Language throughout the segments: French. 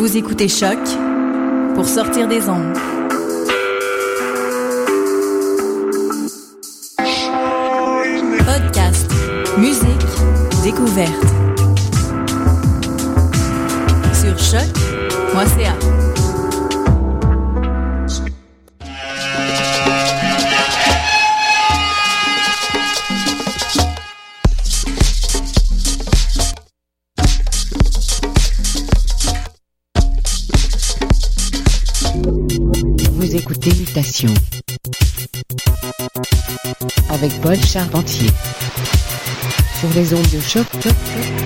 Vous écoutez Choc pour sortir des ondes. Podcast, musique, découverte. Sur choc.ca. Charpentier sur les ondes de choc, choc, choc.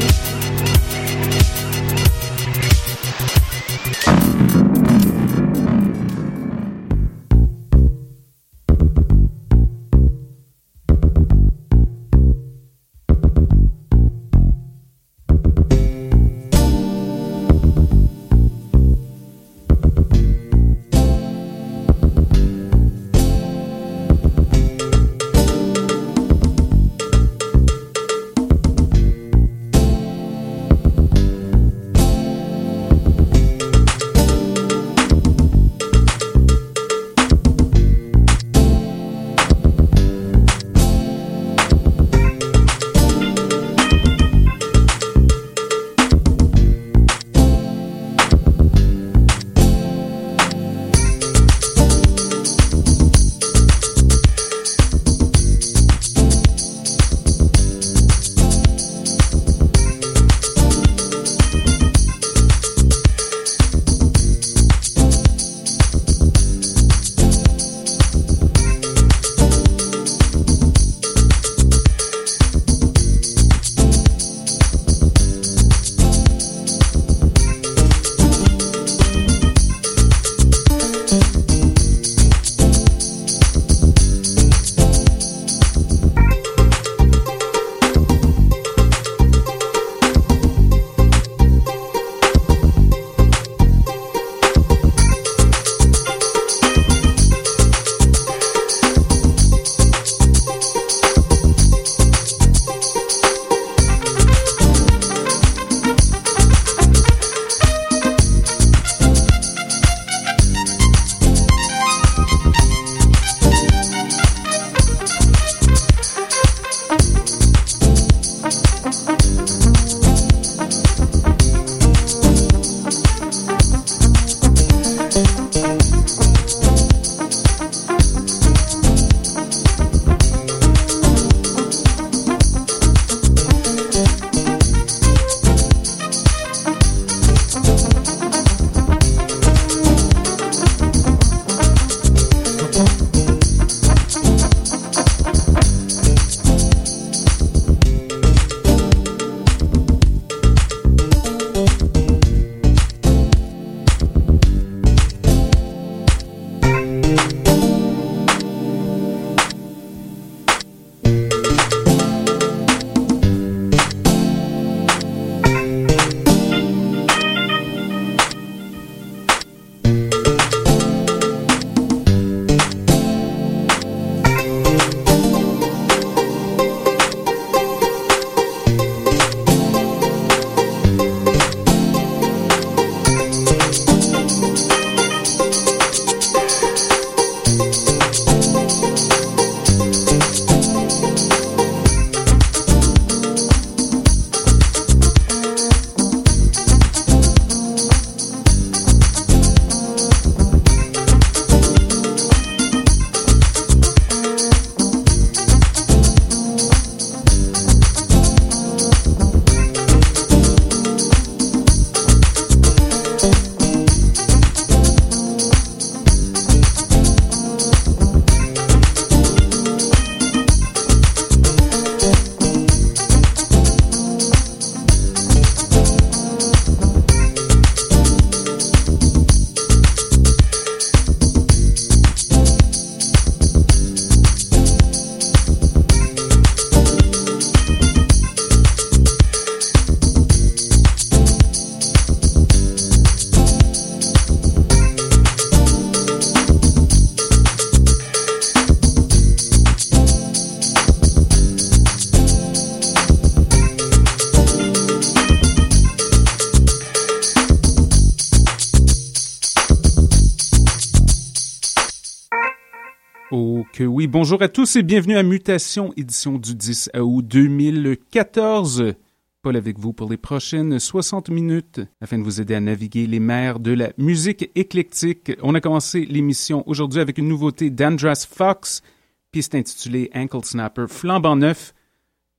Bonjour à tous et bienvenue à Mutation, édition du 10 août 2014. Paul avec vous pour les prochaines 60 minutes afin de vous aider à naviguer les mers de la musique éclectique. On a commencé l'émission aujourd'hui avec une nouveauté d'Andras Fox, piste intitulée Ankle Snapper, flambant neuf.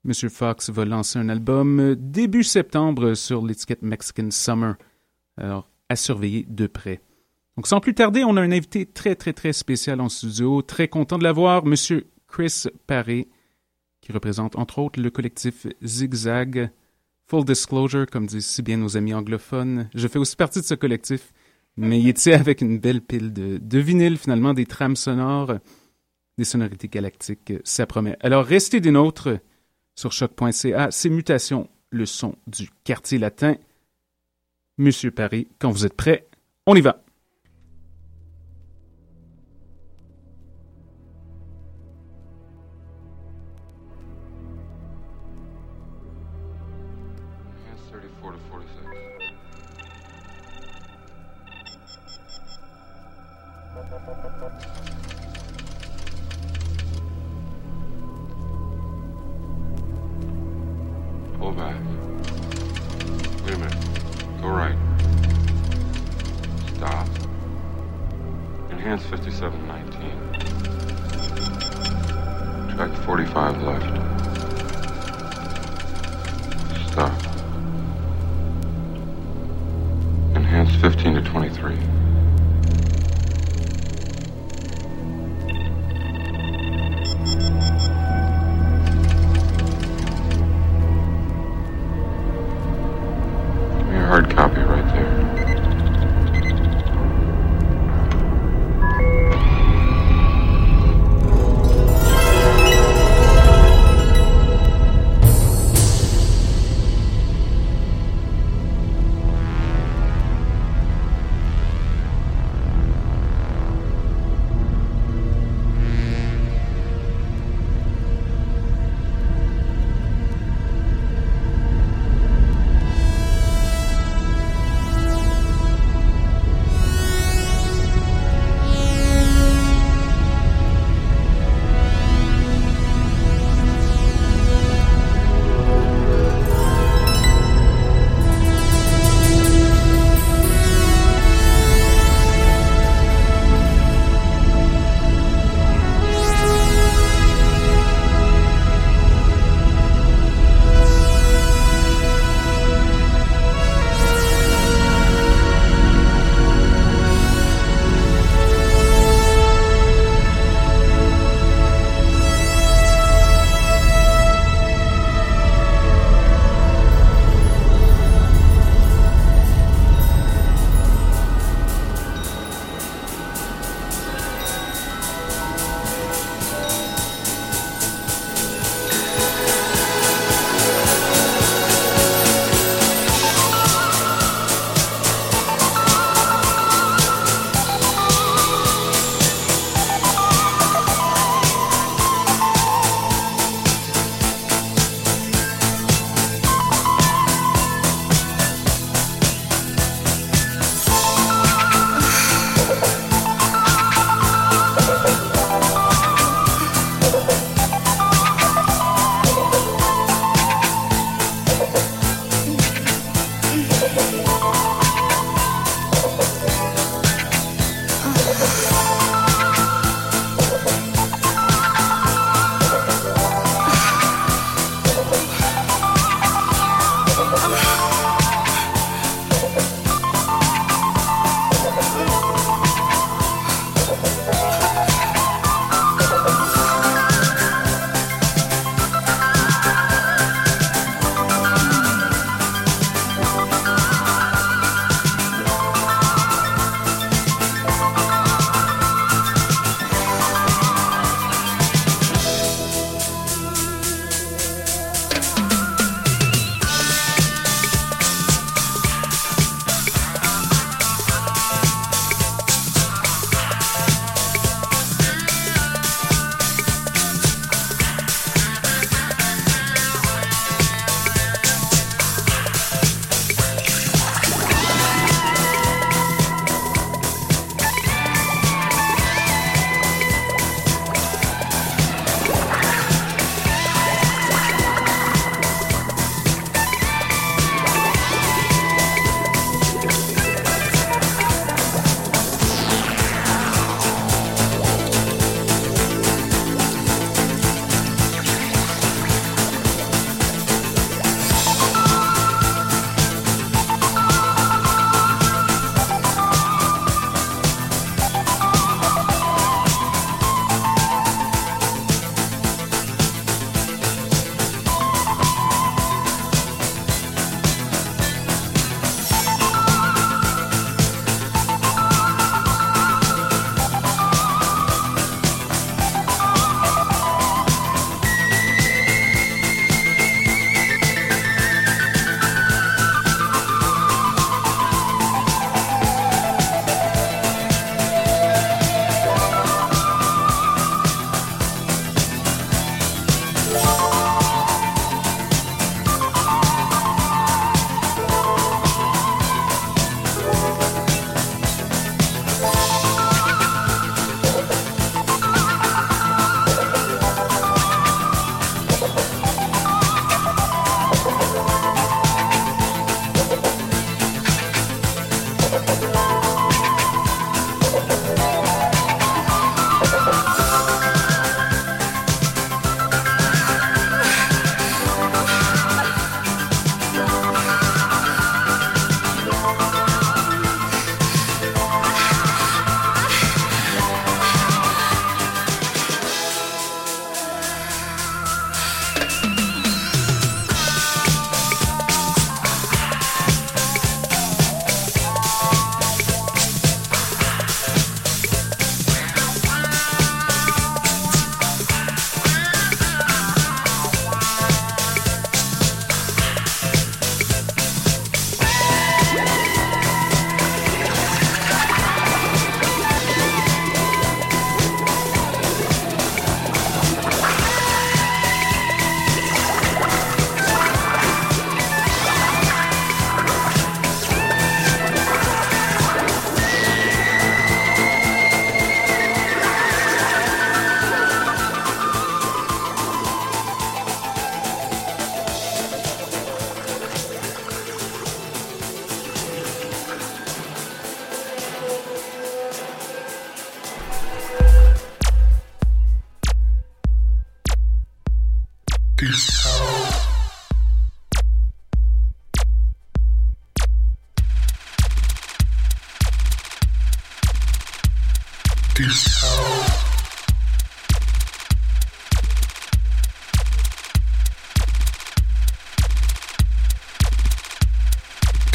Monsieur Fox va lancer un album début septembre sur l'étiquette Mexican Summer. Alors, à surveiller de près. Donc, sans plus tarder, on a un invité très, très, très spécial en studio. Très content de l'avoir, Monsieur Chris Paré, qui représente entre autres le collectif Zigzag. Full disclosure, comme disent si bien nos amis anglophones, je fais aussi partie de ce collectif, mais il est avec une belle pile de, de finalement, des trames sonores, des sonorités galactiques, ça promet. Alors, restez des nôtres sur choc.ca, c'est Mutations, le son du quartier latin. Monsieur Paris, quand vous êtes prêt, on y va.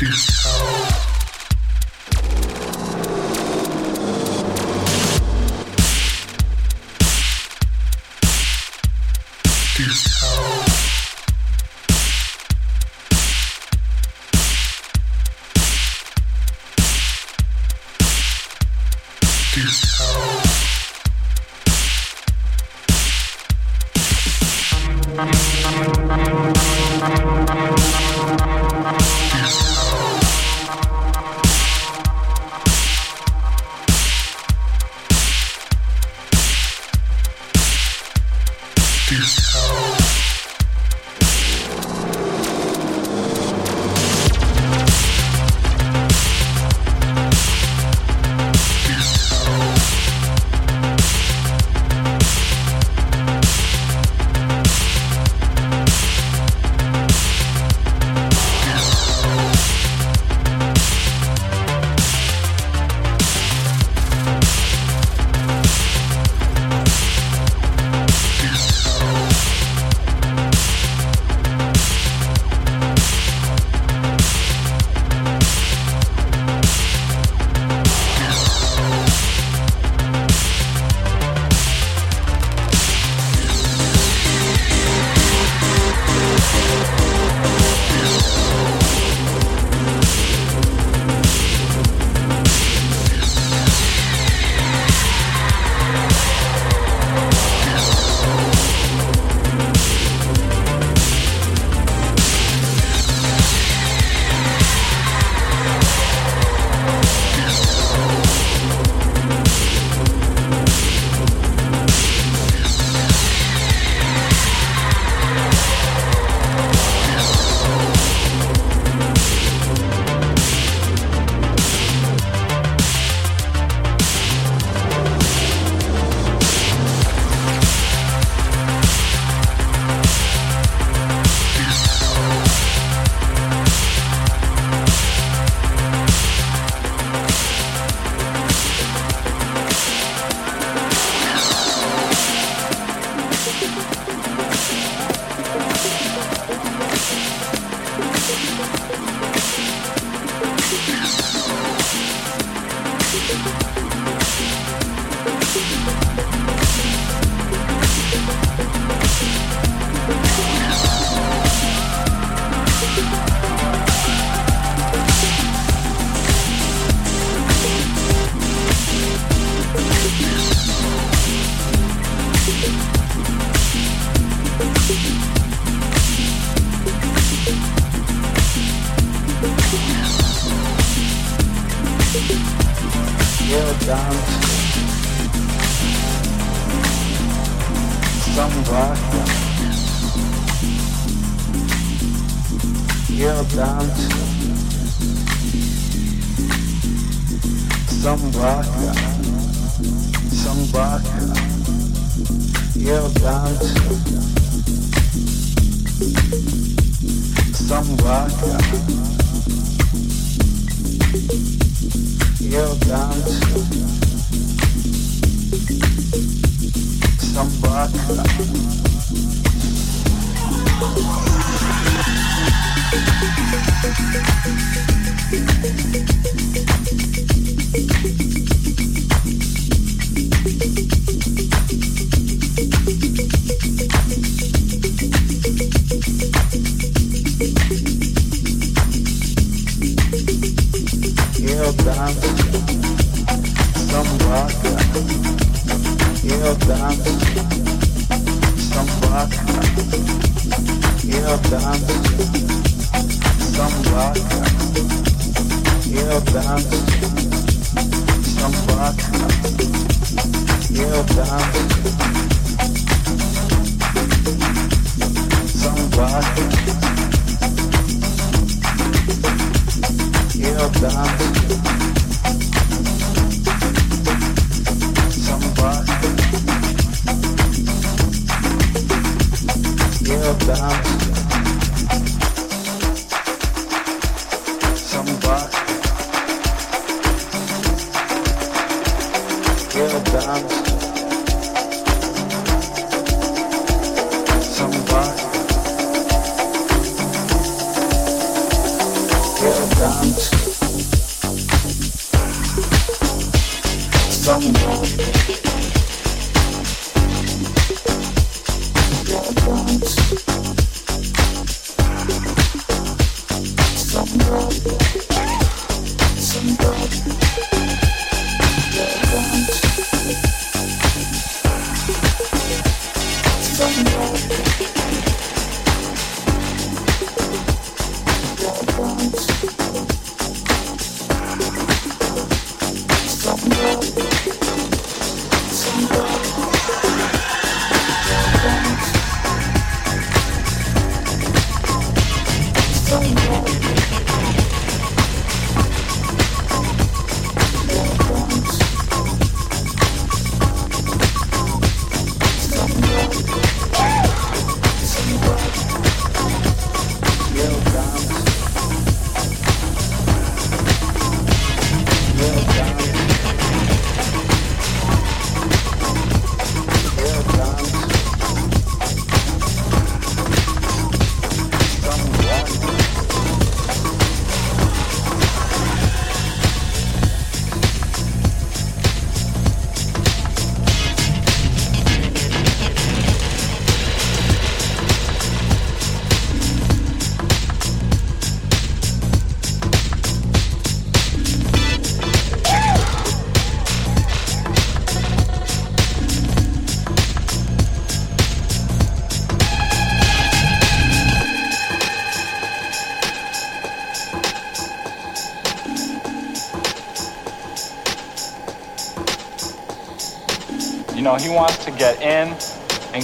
Peace.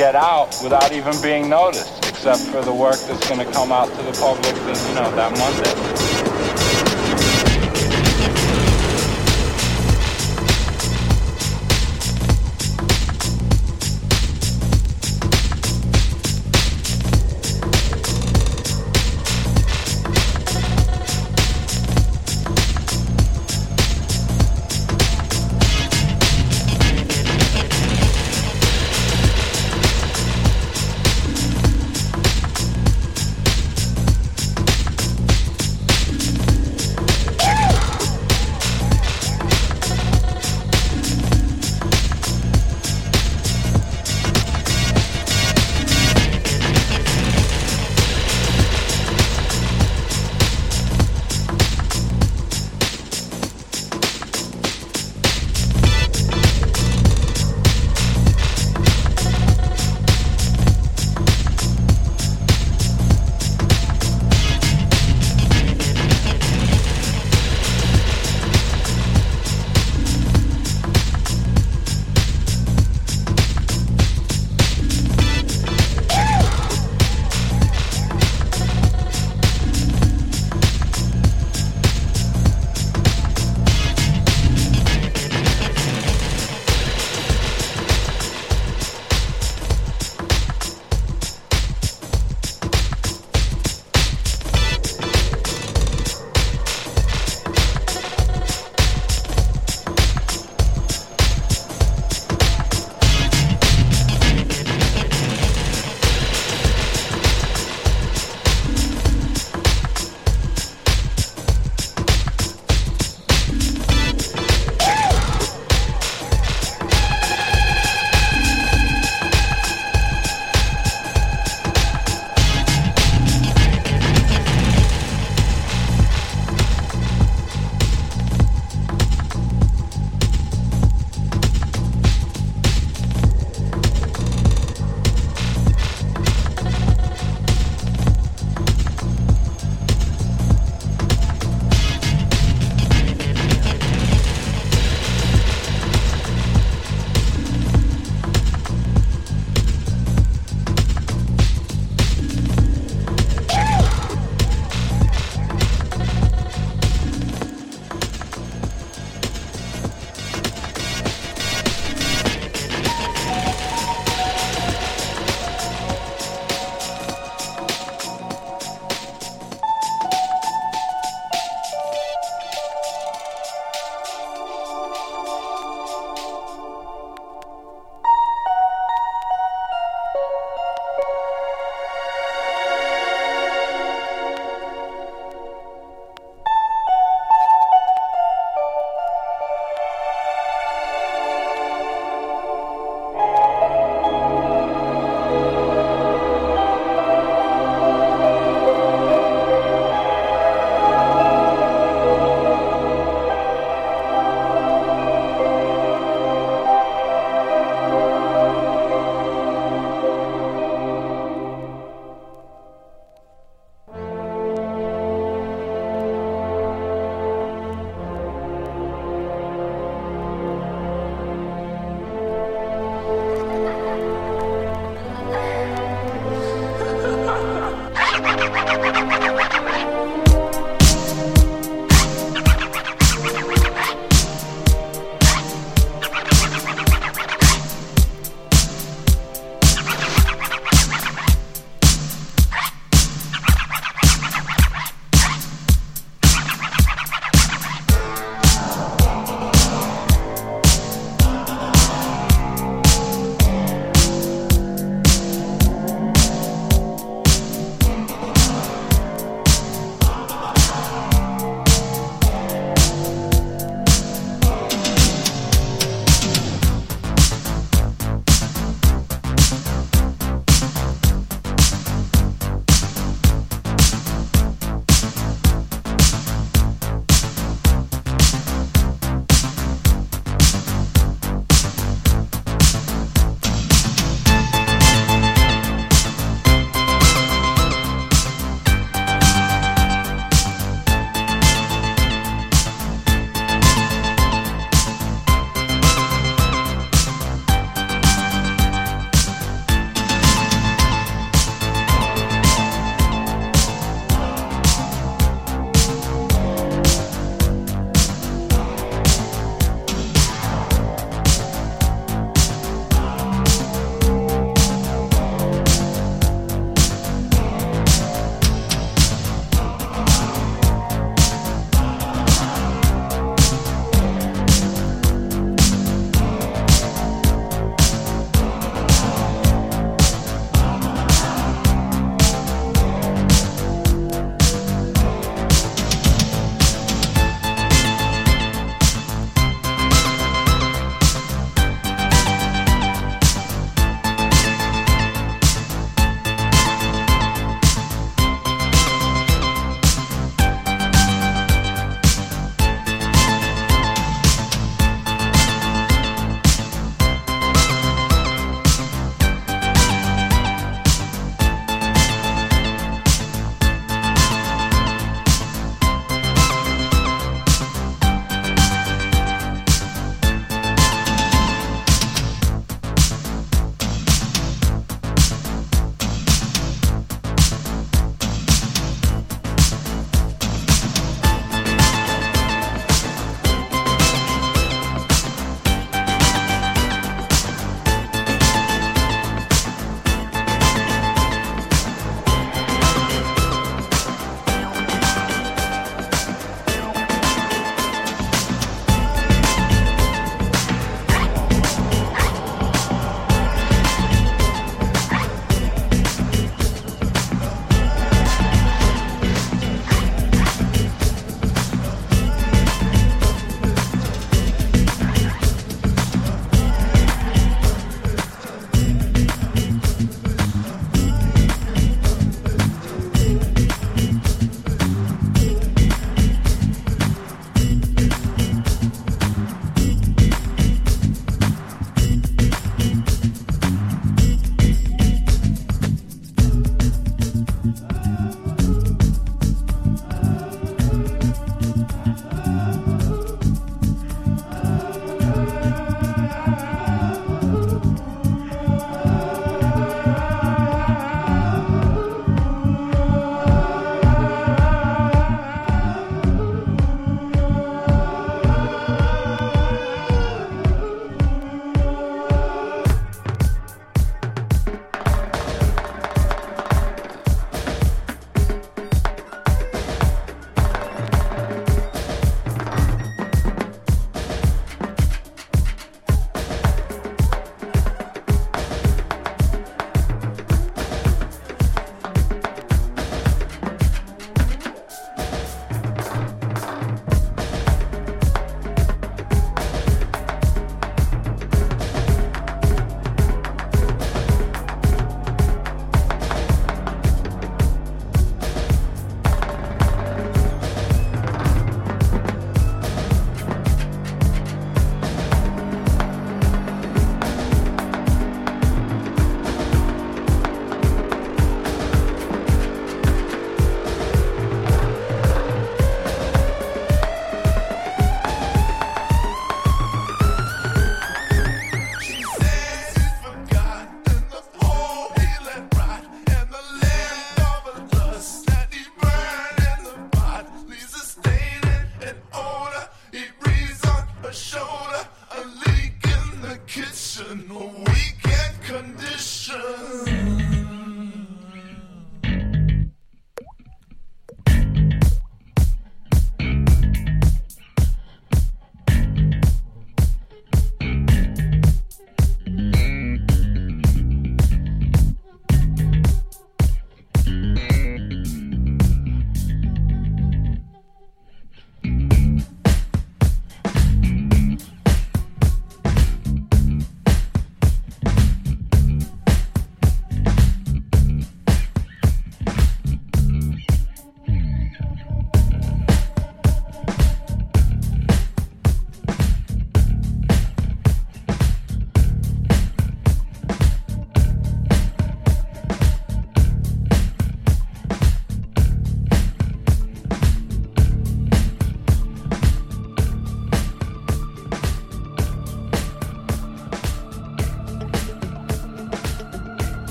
Get out without even being noticed, except for the work that's going to come out to the public, you know, that Monday.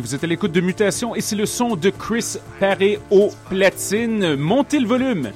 vous êtes à l'écoute de Mutation et c'est le son de Chris Paré au platines. Montez le volume!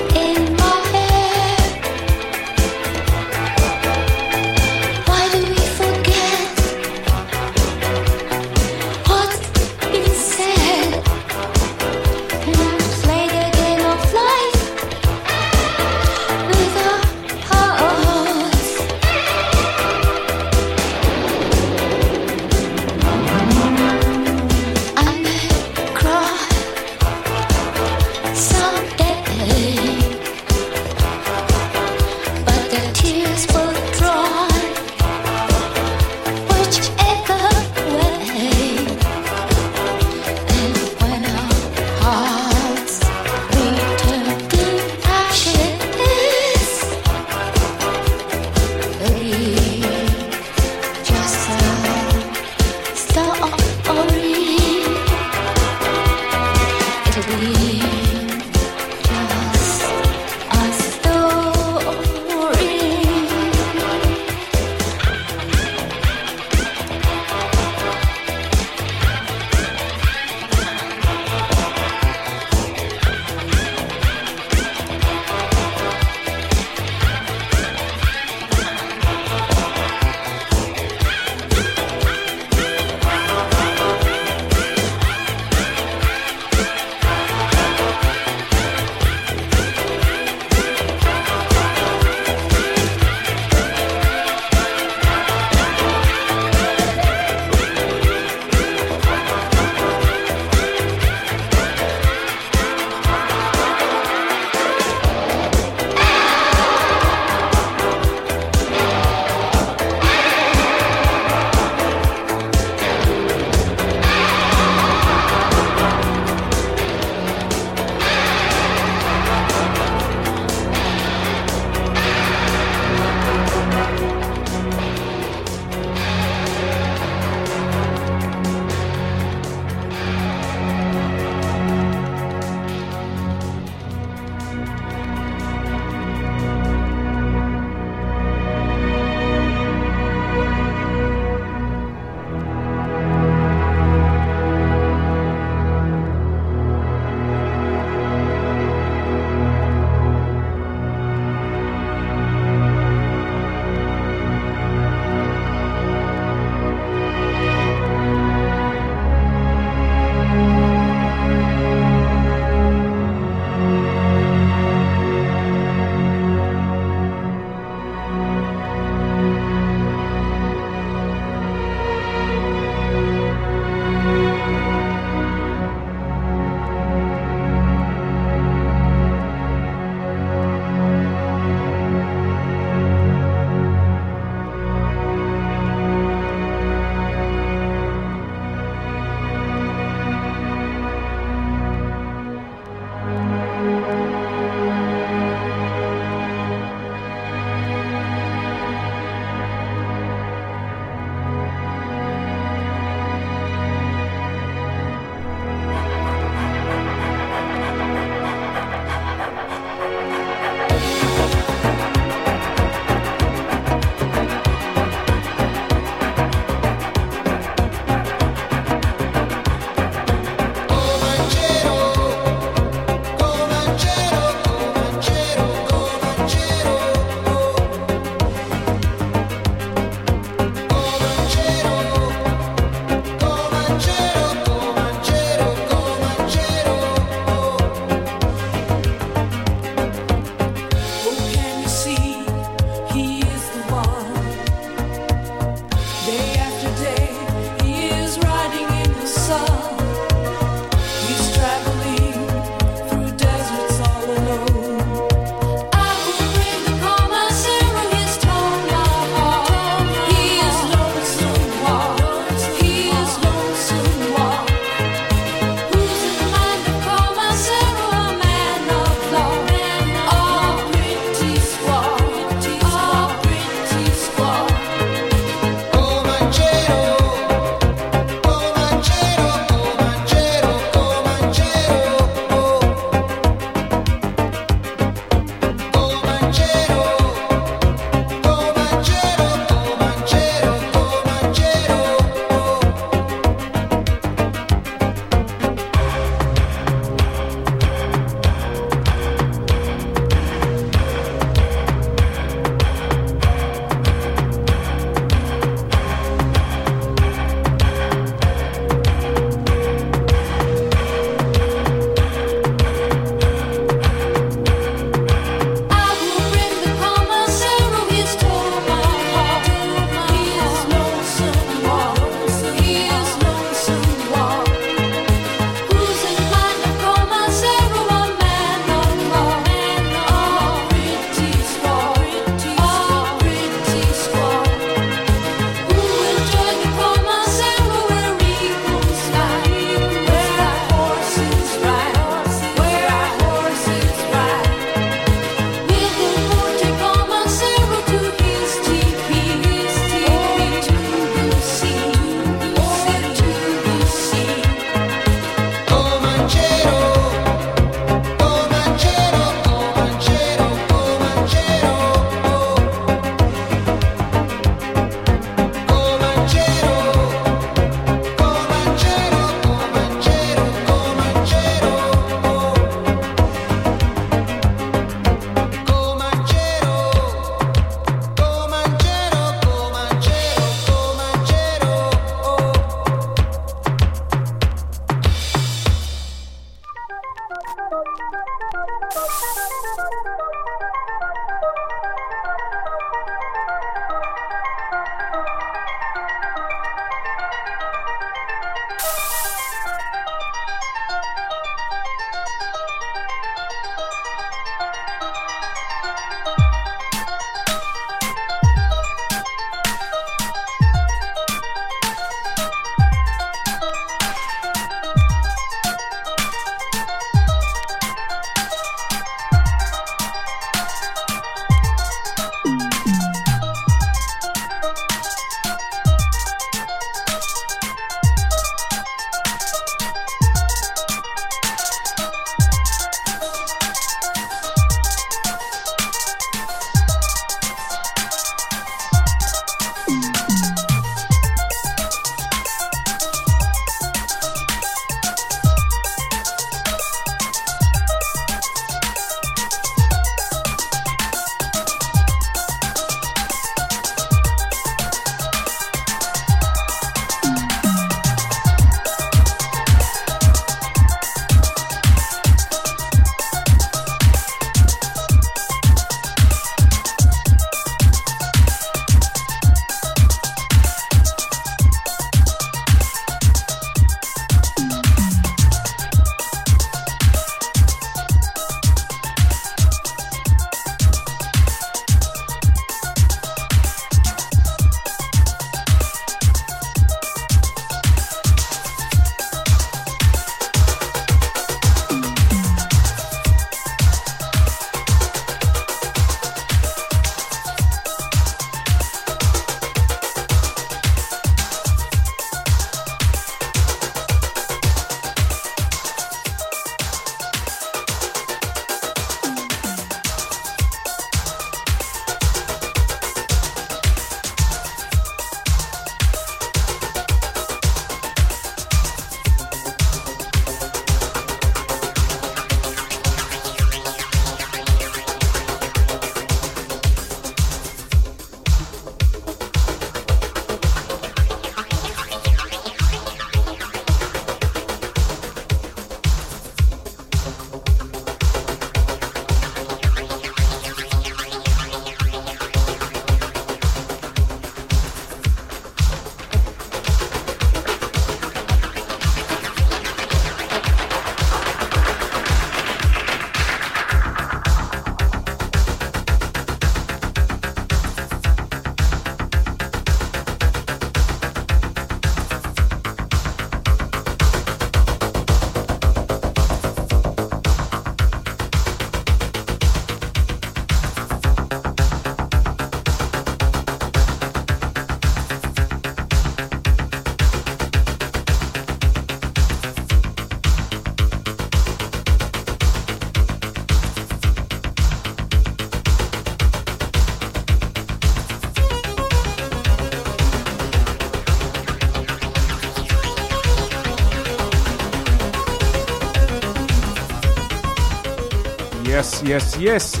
Yes, yes.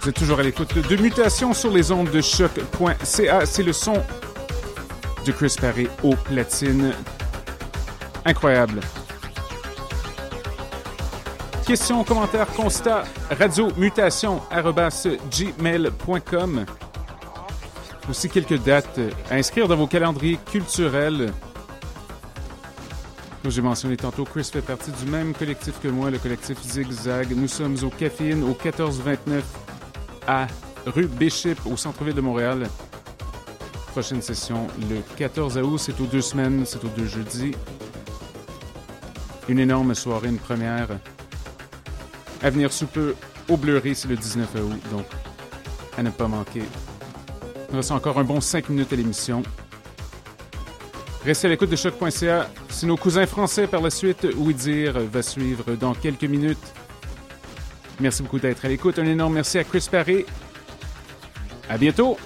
Vous êtes toujours à l'écoute de Mutation sur les ondes de choc.ca. C'est le son de Chris Paré au platine. Incroyable. Questions, commentaires, constats, radio mutation gmail.com. Aussi quelques dates à inscrire dans vos calendriers culturels. Comme j'ai mentionné tantôt, Chris fait partie du même collectif que moi, le collectif Zigzag. Nous sommes au Caféine, au 1429 à rue Bishop, au centre-ville de Montréal. Prochaine session le 14 août, c'est aux deux semaines, c'est aux deux jeudis. Une énorme soirée, une première. À venir sous peu au Bleury, c'est le 19 août, donc à ne pas manquer. Il reste encore un bon 5 minutes à l'émission. Restez à l'écoute de choc.ca. C'est nos cousins français par la suite. Oui dire va suivre dans quelques minutes. Merci beaucoup d'être à l'écoute. Un énorme merci à Chris Paré. À bientôt.